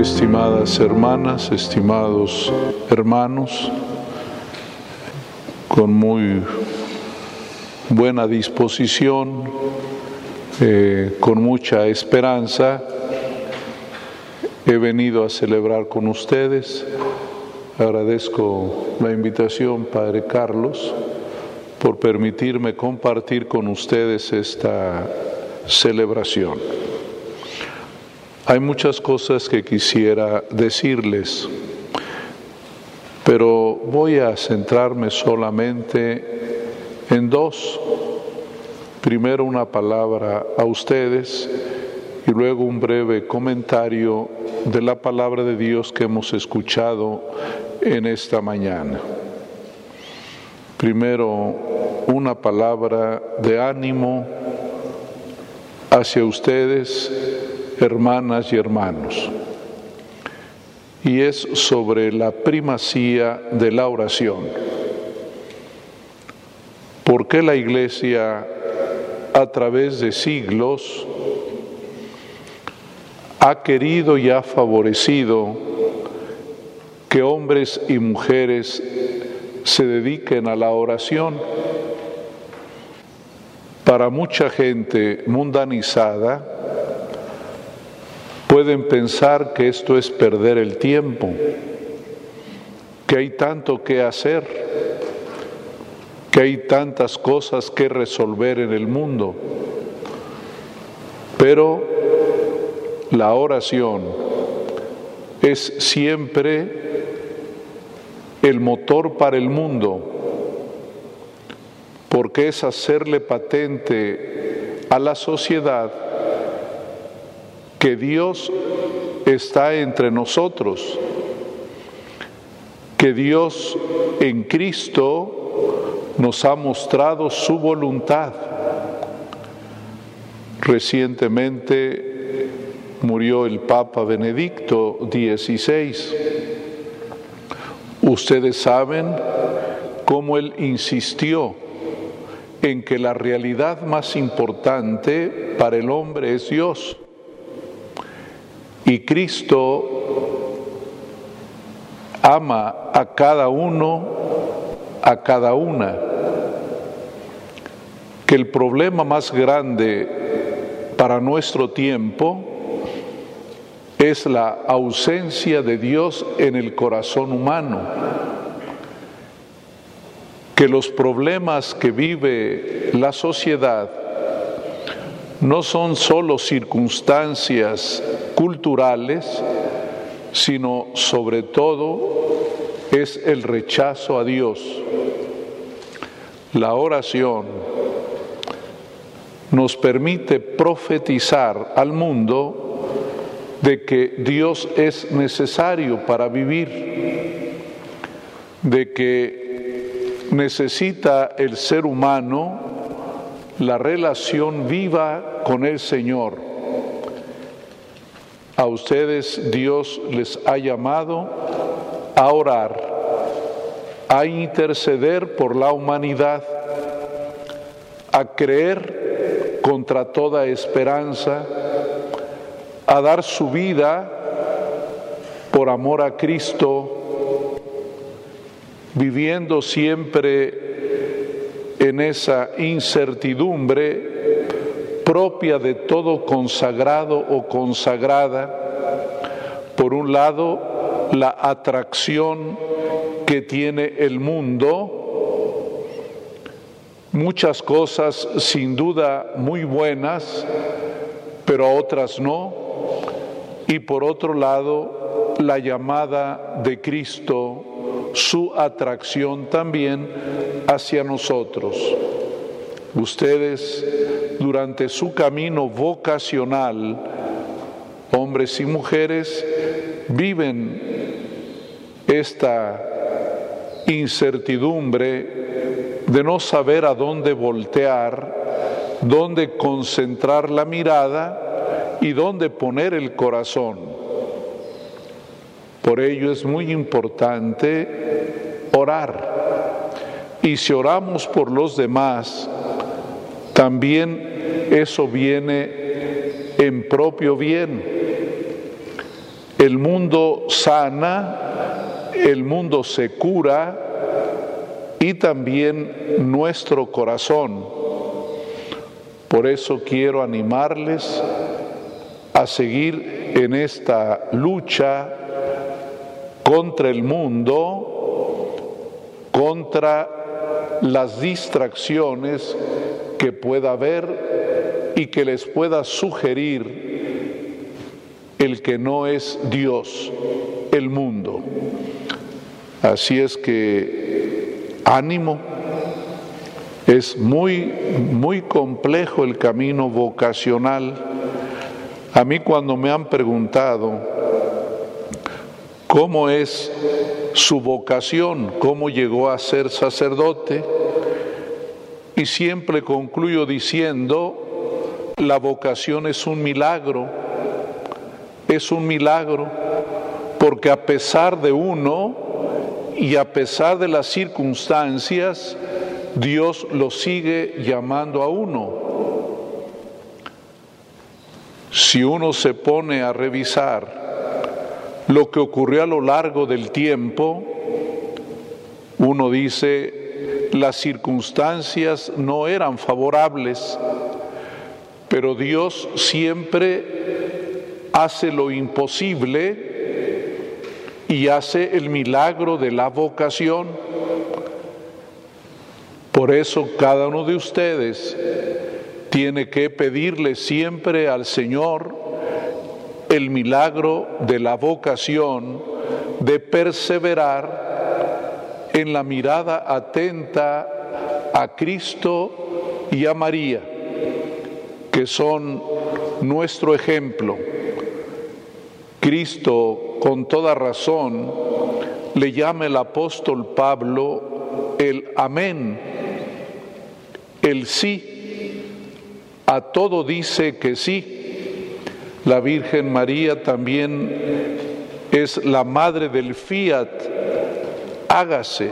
estimadas hermanas, estimados hermanos, con muy buena disposición, eh, con mucha esperanza, he venido a celebrar con ustedes. Agradezco la invitación, Padre Carlos, por permitirme compartir con ustedes esta celebración. Hay muchas cosas que quisiera decirles, pero voy a centrarme solamente en dos. Primero una palabra a ustedes y luego un breve comentario de la palabra de Dios que hemos escuchado en esta mañana. Primero una palabra de ánimo hacia ustedes hermanas y hermanos, y es sobre la primacía de la oración. ¿Por qué la Iglesia a través de siglos ha querido y ha favorecido que hombres y mujeres se dediquen a la oración? Para mucha gente mundanizada, pueden pensar que esto es perder el tiempo, que hay tanto que hacer, que hay tantas cosas que resolver en el mundo. Pero la oración es siempre el motor para el mundo, porque es hacerle patente a la sociedad que Dios está entre nosotros, que Dios en Cristo nos ha mostrado su voluntad. Recientemente murió el Papa Benedicto XVI. Ustedes saben cómo él insistió en que la realidad más importante para el hombre es Dios y Cristo ama a cada uno, a cada una. Que el problema más grande para nuestro tiempo es la ausencia de Dios en el corazón humano. Que los problemas que vive la sociedad no son solo circunstancias culturales, sino sobre todo es el rechazo a Dios. La oración nos permite profetizar al mundo de que Dios es necesario para vivir, de que necesita el ser humano la relación viva con el Señor. A ustedes Dios les ha llamado a orar, a interceder por la humanidad, a creer contra toda esperanza, a dar su vida por amor a Cristo, viviendo siempre en esa incertidumbre propia de todo consagrado o consagrada, por un lado, la atracción que tiene el mundo, muchas cosas sin duda muy buenas, pero otras no, y por otro lado, la llamada de Cristo su atracción también hacia nosotros. Ustedes durante su camino vocacional, hombres y mujeres, viven esta incertidumbre de no saber a dónde voltear, dónde concentrar la mirada y dónde poner el corazón. Por ello es muy importante orar. Y si oramos por los demás, también eso viene en propio bien. el mundo sana, el mundo se cura y también nuestro corazón. Por eso quiero animarles a seguir en esta lucha contra el mundo, contra las distracciones que pueda haber y que les pueda sugerir el que no es Dios, el mundo. Así es que ánimo, es muy, muy complejo el camino vocacional. A mí cuando me han preguntado cómo es su vocación, cómo llegó a ser sacerdote, y siempre concluyo diciendo, la vocación es un milagro, es un milagro, porque a pesar de uno y a pesar de las circunstancias, Dios lo sigue llamando a uno. Si uno se pone a revisar lo que ocurrió a lo largo del tiempo, uno dice, las circunstancias no eran favorables, pero Dios siempre hace lo imposible y hace el milagro de la vocación. Por eso cada uno de ustedes tiene que pedirle siempre al Señor el milagro de la vocación, de perseverar en la mirada atenta a Cristo y a María, que son nuestro ejemplo. Cristo, con toda razón, le llama el apóstol Pablo el amén, el sí. A todo dice que sí. La Virgen María también es la madre del fiat hágase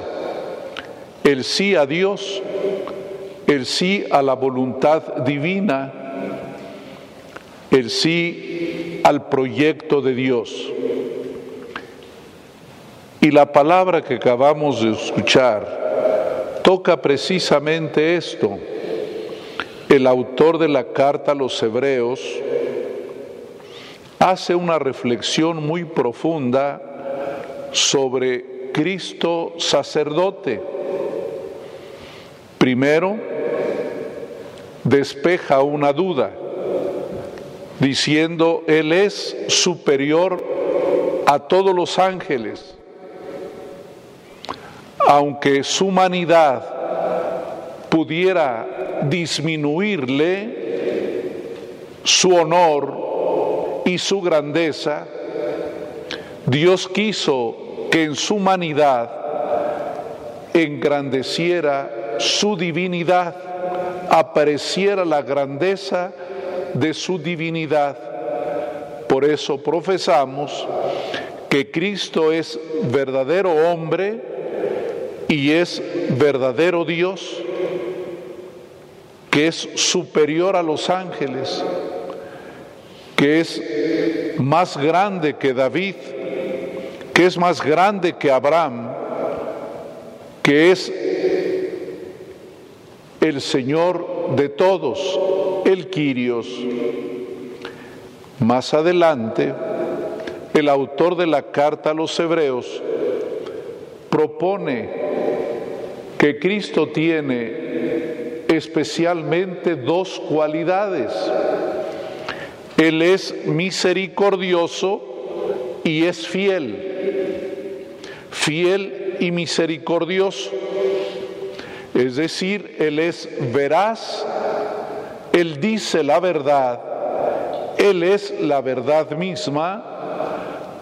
el sí a Dios, el sí a la voluntad divina, el sí al proyecto de Dios. Y la palabra que acabamos de escuchar toca precisamente esto. El autor de la carta a los hebreos hace una reflexión muy profunda sobre Cristo sacerdote. Primero, despeja una duda, diciendo, Él es superior a todos los ángeles, aunque su humanidad pudiera disminuirle su honor y su grandeza, Dios quiso que en su humanidad engrandeciera su divinidad, apareciera la grandeza de su divinidad. Por eso profesamos que Cristo es verdadero hombre y es verdadero Dios, que es superior a los ángeles, que es más grande que David, que es más grande que Abraham, que es el Señor de todos, el Quirios. Más adelante, el autor de la carta a los hebreos propone que Cristo tiene especialmente dos cualidades. Él es misericordioso y es fiel. Fiel y misericordioso. Es decir, Él es veraz, Él dice la verdad, Él es la verdad misma,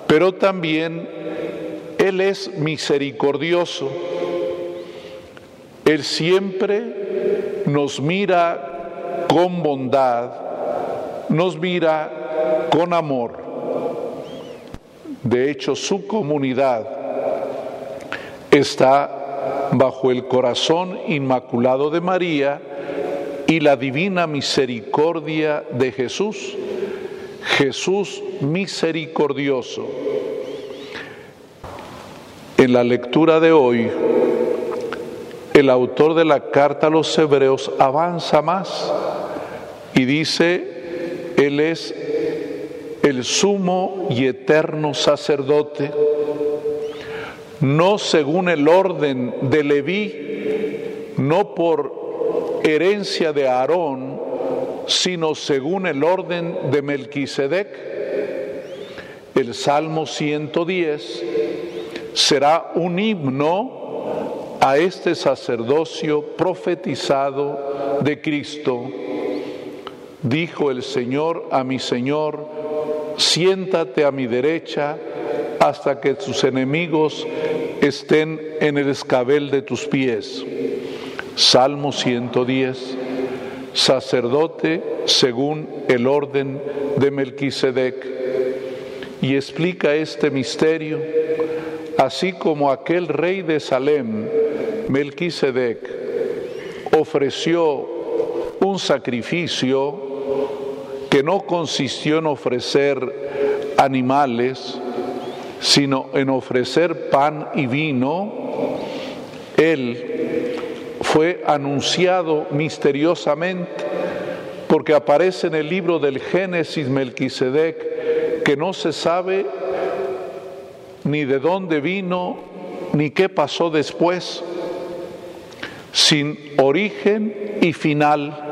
pero también Él es misericordioso. Él siempre nos mira con bondad, nos mira con amor. De hecho, su comunidad está bajo el corazón inmaculado de María y la divina misericordia de Jesús. Jesús misericordioso. En la lectura de hoy, el autor de la carta a los hebreos avanza más y dice, Él es el sumo y eterno sacerdote, no según el orden de Leví, no por herencia de Aarón, sino según el orden de Melquisedec. El Salmo 110 será un himno a este sacerdocio profetizado de Cristo. Dijo el Señor a mi Señor, siéntate a mi derecha hasta que tus enemigos estén en el escabel de tus pies. Salmo 110, sacerdote según el orden de Melquisedec. Y explica este misterio, así como aquel rey de Salem, Melquisedec ofreció un sacrificio que no consistió en ofrecer animales, sino en ofrecer pan y vino, él fue anunciado misteriosamente, porque aparece en el libro del Génesis Melquisedec, que no se sabe ni de dónde vino, ni qué pasó después sin origen y final.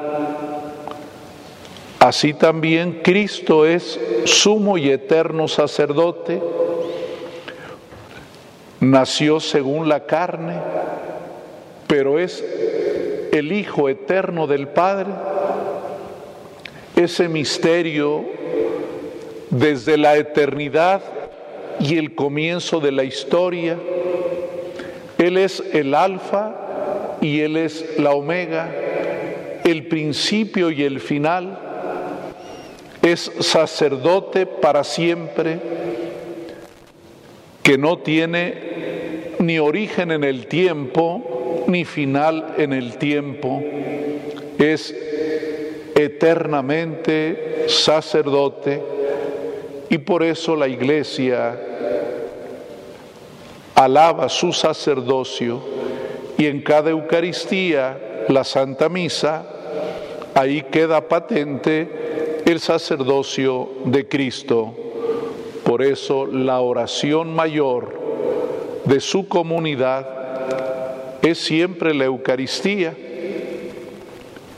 Así también Cristo es sumo y eterno sacerdote, nació según la carne, pero es el Hijo eterno del Padre. Ese misterio desde la eternidad y el comienzo de la historia. Él es el alfa y Él es la omega, el principio y el final, es sacerdote para siempre, que no tiene ni origen en el tiempo, ni final en el tiempo, es eternamente sacerdote y por eso la iglesia alaba su sacerdocio y en cada Eucaristía, la Santa Misa, ahí queda patente el sacerdocio de Cristo. Por eso la oración mayor de su comunidad es siempre la Eucaristía,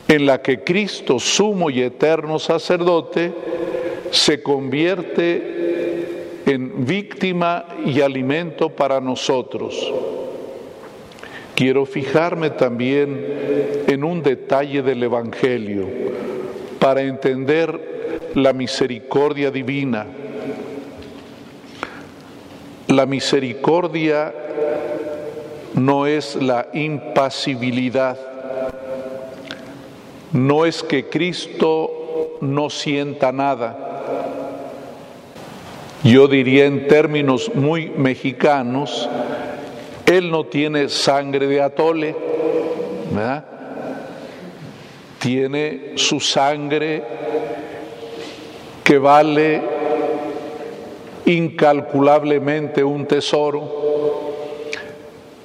en la que Cristo, sumo y eterno sacerdote, se convierte en víctima y alimento para nosotros. Quiero fijarme también en un detalle del Evangelio para entender la misericordia divina. La misericordia no es la impasibilidad, no es que Cristo no sienta nada. Yo diría en términos muy mexicanos, él no tiene sangre de atole, tiene su sangre que vale incalculablemente un tesoro,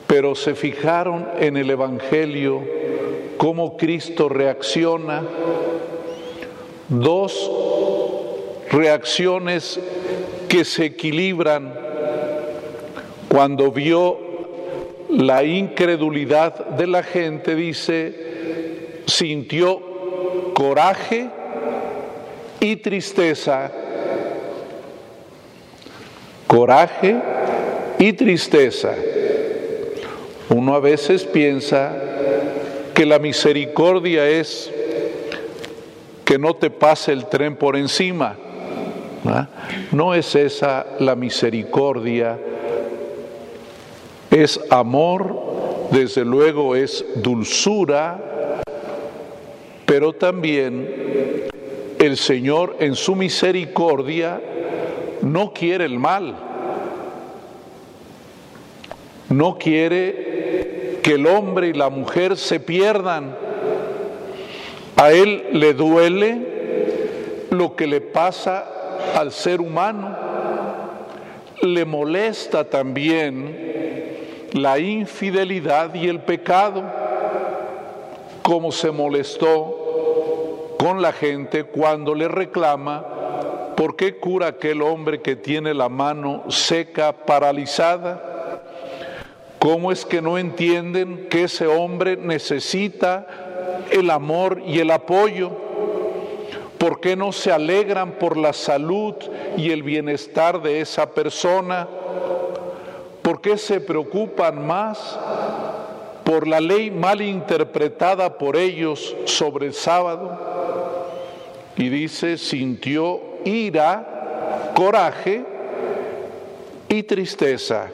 pero se fijaron en el Evangelio cómo Cristo reacciona, dos reacciones que se equilibran. Cuando vio la incredulidad de la gente, dice, sintió coraje y tristeza. Coraje y tristeza. Uno a veces piensa que la misericordia es que no te pase el tren por encima. No es esa la misericordia es amor, desde luego es dulzura, pero también el Señor en su misericordia no quiere el mal, no quiere que el hombre y la mujer se pierdan. A Él le duele lo que le pasa al ser humano, le molesta también la infidelidad y el pecado, como se molestó con la gente cuando le reclama por qué cura aquel hombre que tiene la mano seca, paralizada. ¿Cómo es que no entienden que ese hombre necesita el amor y el apoyo? ¿Por qué no se alegran por la salud y el bienestar de esa persona? ¿Por qué se preocupan más por la ley mal interpretada por ellos sobre el sábado? Y dice, sintió ira, coraje y tristeza.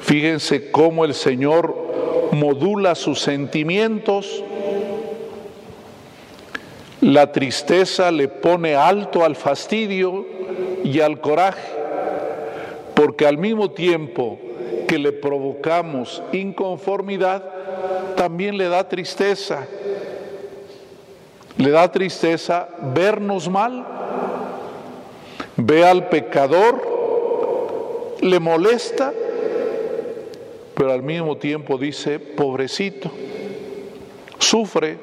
Fíjense cómo el Señor modula sus sentimientos. La tristeza le pone alto al fastidio y al coraje, porque al mismo tiempo que le provocamos inconformidad, también le da tristeza. Le da tristeza vernos mal. Ve al pecador, le molesta pero al mismo tiempo dice, pobrecito, sufre,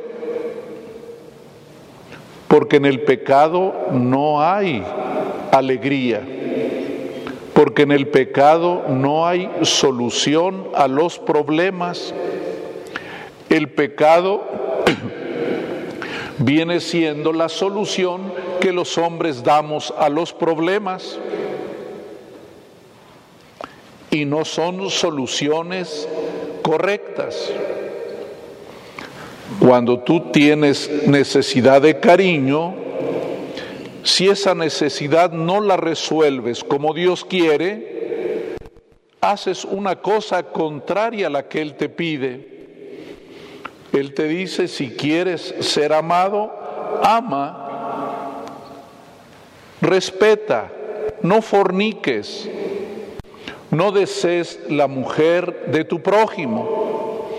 porque en el pecado no hay alegría, porque en el pecado no hay solución a los problemas. El pecado viene siendo la solución que los hombres damos a los problemas y no son soluciones correctas. Cuando tú tienes necesidad de cariño, si esa necesidad no la resuelves como Dios quiere, haces una cosa contraria a la que Él te pide. Él te dice, si quieres ser amado, ama, respeta, no forniques, no desees la mujer de tu prójimo,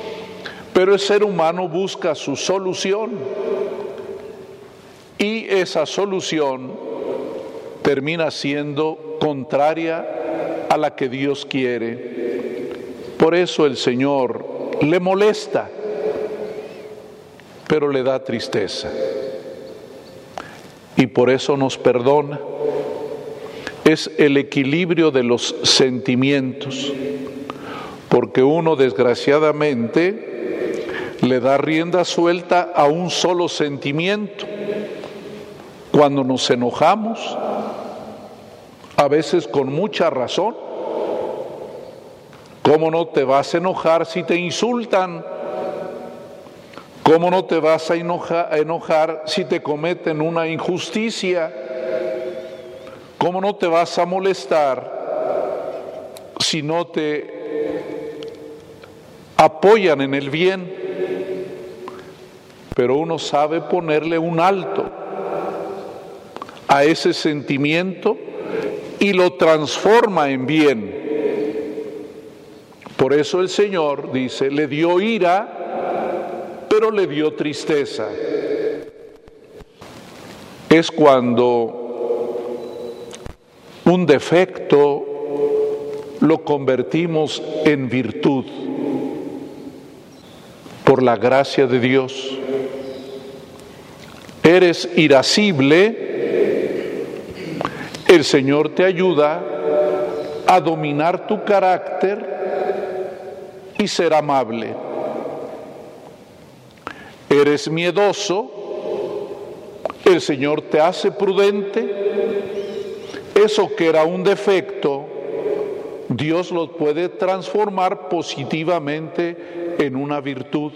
pero el ser humano busca su solución. Y esa solución termina siendo contraria a la que Dios quiere. Por eso el Señor le molesta, pero le da tristeza. Y por eso nos perdona es el equilibrio de los sentimientos, porque uno desgraciadamente le da rienda suelta a un solo sentimiento. Cuando nos enojamos, a veces con mucha razón, ¿cómo no te vas a enojar si te insultan? ¿Cómo no te vas a enojar, si te cometen una injusticia? ¿Cómo no te vas a molestar si no te apoyan en el bien? Pero uno sabe ponerle un alto a ese sentimiento y lo transforma en bien. Por eso el Señor dice, le dio ira, le dio tristeza. Es cuando un defecto lo convertimos en virtud por la gracia de Dios. Eres irascible, el Señor te ayuda a dominar tu carácter y ser amable. Eres miedoso, el Señor te hace prudente eso que era un defecto, Dios lo puede transformar positivamente en una virtud.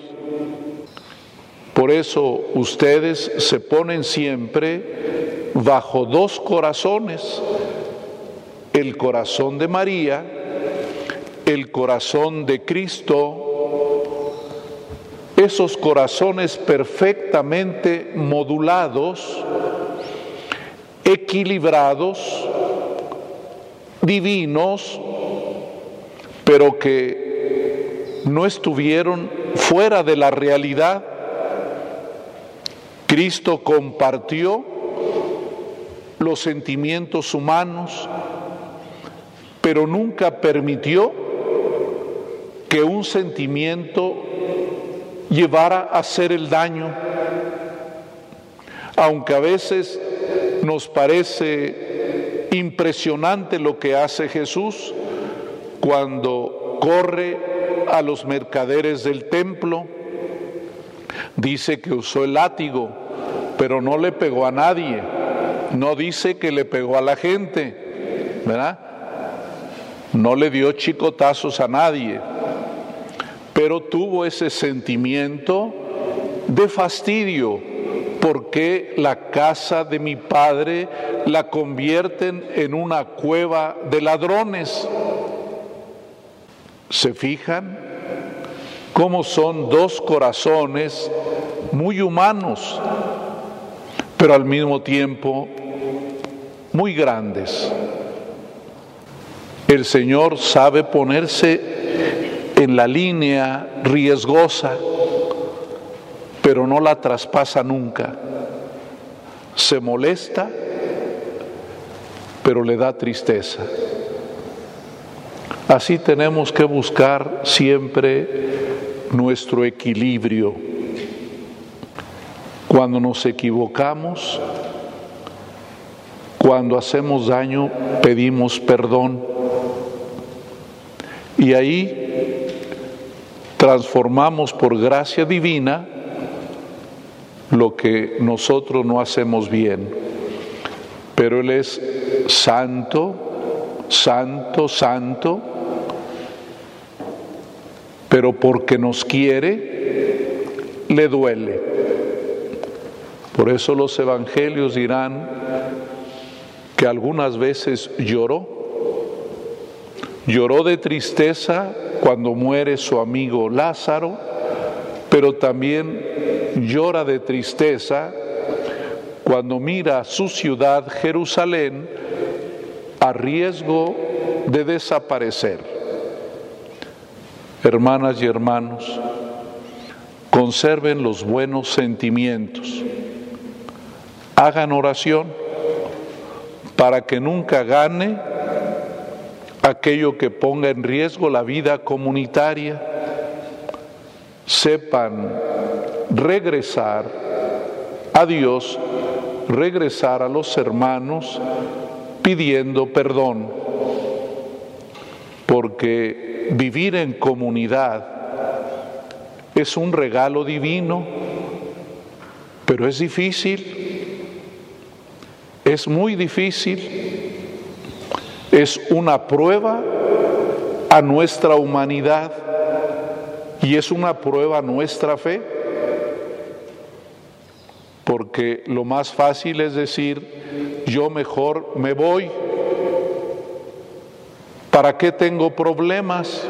Por eso ustedes se ponen siempre bajo dos corazones, el corazón de María, el corazón de Cristo, esos corazones perfectamente modulados, equilibrados, divinos, pero que no estuvieron fuera de la realidad. Cristo compartió los sentimientos humanos, pero nunca permitió que un sentimiento llevara a hacer el daño, aunque a veces nos parece impresionante lo que hace Jesús cuando corre a los mercaderes del templo, dice que usó el látigo, pero no le pegó a nadie, no dice que le pegó a la gente, ¿verdad? No le dio chicotazos a nadie, pero tuvo ese sentimiento de fastidio, porque la casa de mi padre la convierten en una cueva de ladrones. ¿Se fijan? Cómo son dos corazones muy humanos, pero al mismo tiempo muy grandes. El Señor sabe ponerse en la línea riesgosa, pero no la traspasa nunca. Se molesta, pero le da tristeza. Así tenemos que buscar siempre nuestro equilibrio. Cuando nos equivocamos, cuando hacemos daño, pedimos perdón. Y ahí transformamos por gracia divina lo que nosotros no hacemos bien. Pero Él es santo, santo, santo pero porque nos quiere, le duele. Por eso los evangelios dirán que algunas veces lloró, lloró de tristeza cuando muere su amigo Lázaro, pero también llora de tristeza cuando mira su ciudad, Jerusalén, a riesgo de desaparecer. Hermanas y hermanos, conserven los buenos sentimientos, hagan oración para que nunca gane aquello que ponga en riesgo la vida comunitaria, sepan regresar a Dios, regresar a los hermanos pidiendo perdón, porque vivir en comunidad es un regalo divino, pero es difícil, es muy difícil, es una prueba a nuestra humanidad y es una prueba a nuestra fe, porque lo más fácil es decir, yo mejor me voy ¿Para qué tengo problemas?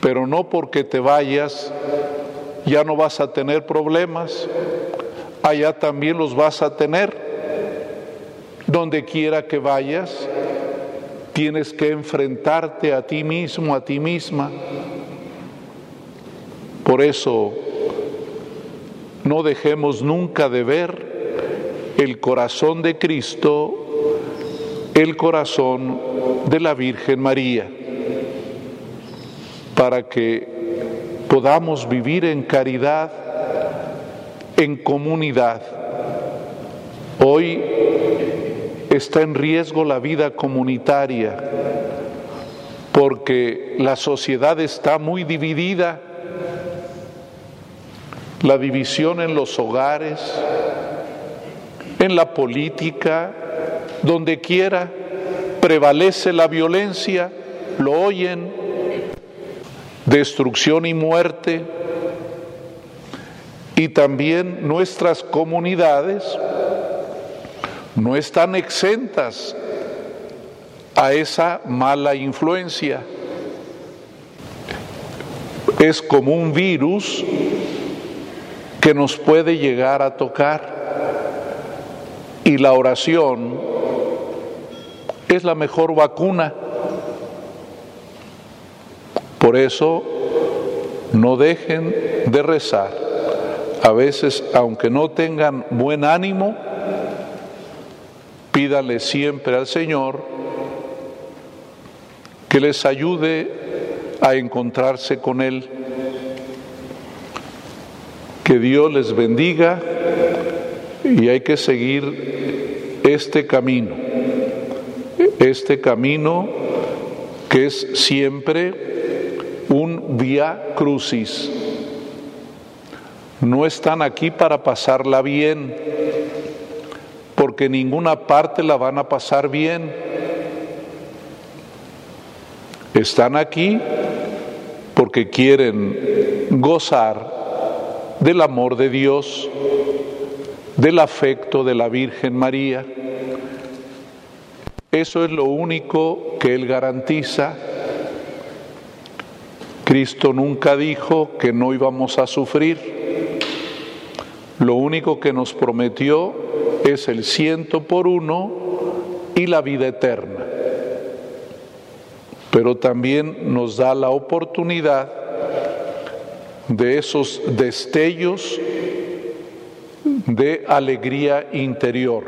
Pero no porque te vayas ya no vas a tener problemas, allá también los vas a tener. Donde quiera que vayas, tienes que enfrentarte a ti mismo, a ti misma. Por eso, no dejemos nunca de ver el corazón de Cristo el corazón de la Virgen María, para que podamos vivir en caridad, en comunidad. Hoy está en riesgo la vida comunitaria porque la sociedad está muy dividida, la división en los hogares, en la política, donde quiera prevalece la violencia, lo oyen, destrucción y muerte, y también nuestras comunidades no están exentas a esa mala influencia. Es como un virus que nos puede llegar a tocar y la oración es la mejor vacuna. Por eso no dejen de rezar. A veces, aunque no tengan buen ánimo, Pídale siempre al Señor que les ayude a encontrarse con Él. Que Dios les bendiga y hay que seguir este camino, este camino que es siempre un vía crucis. No están aquí para pasarla bien, porque ninguna parte la van a pasar bien. Están aquí porque quieren gozar del amor de Dios, del afecto de la Virgen María. Eso es lo único que Él garantiza. Cristo nunca dijo que no íbamos a sufrir. Lo único que nos prometió es el ciento por uno y la vida eterna pero también nos da la oportunidad de esos destellos de alegría interior.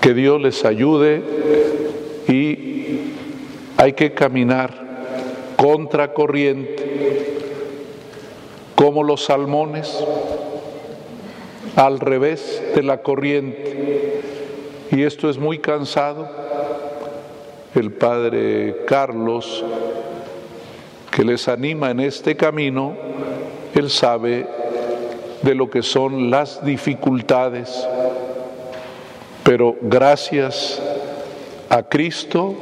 Que Dios les ayude y hay que caminar contra corriente, como los salmones, al revés de la corriente. Y esto es muy cansado el Padre Carlos, que les anima en este camino, él sabe de lo que son las dificultades, pero gracias a Cristo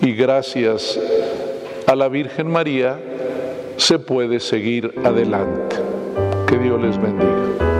y gracias a la Virgen María se puede seguir adelante. Que Dios les bendiga.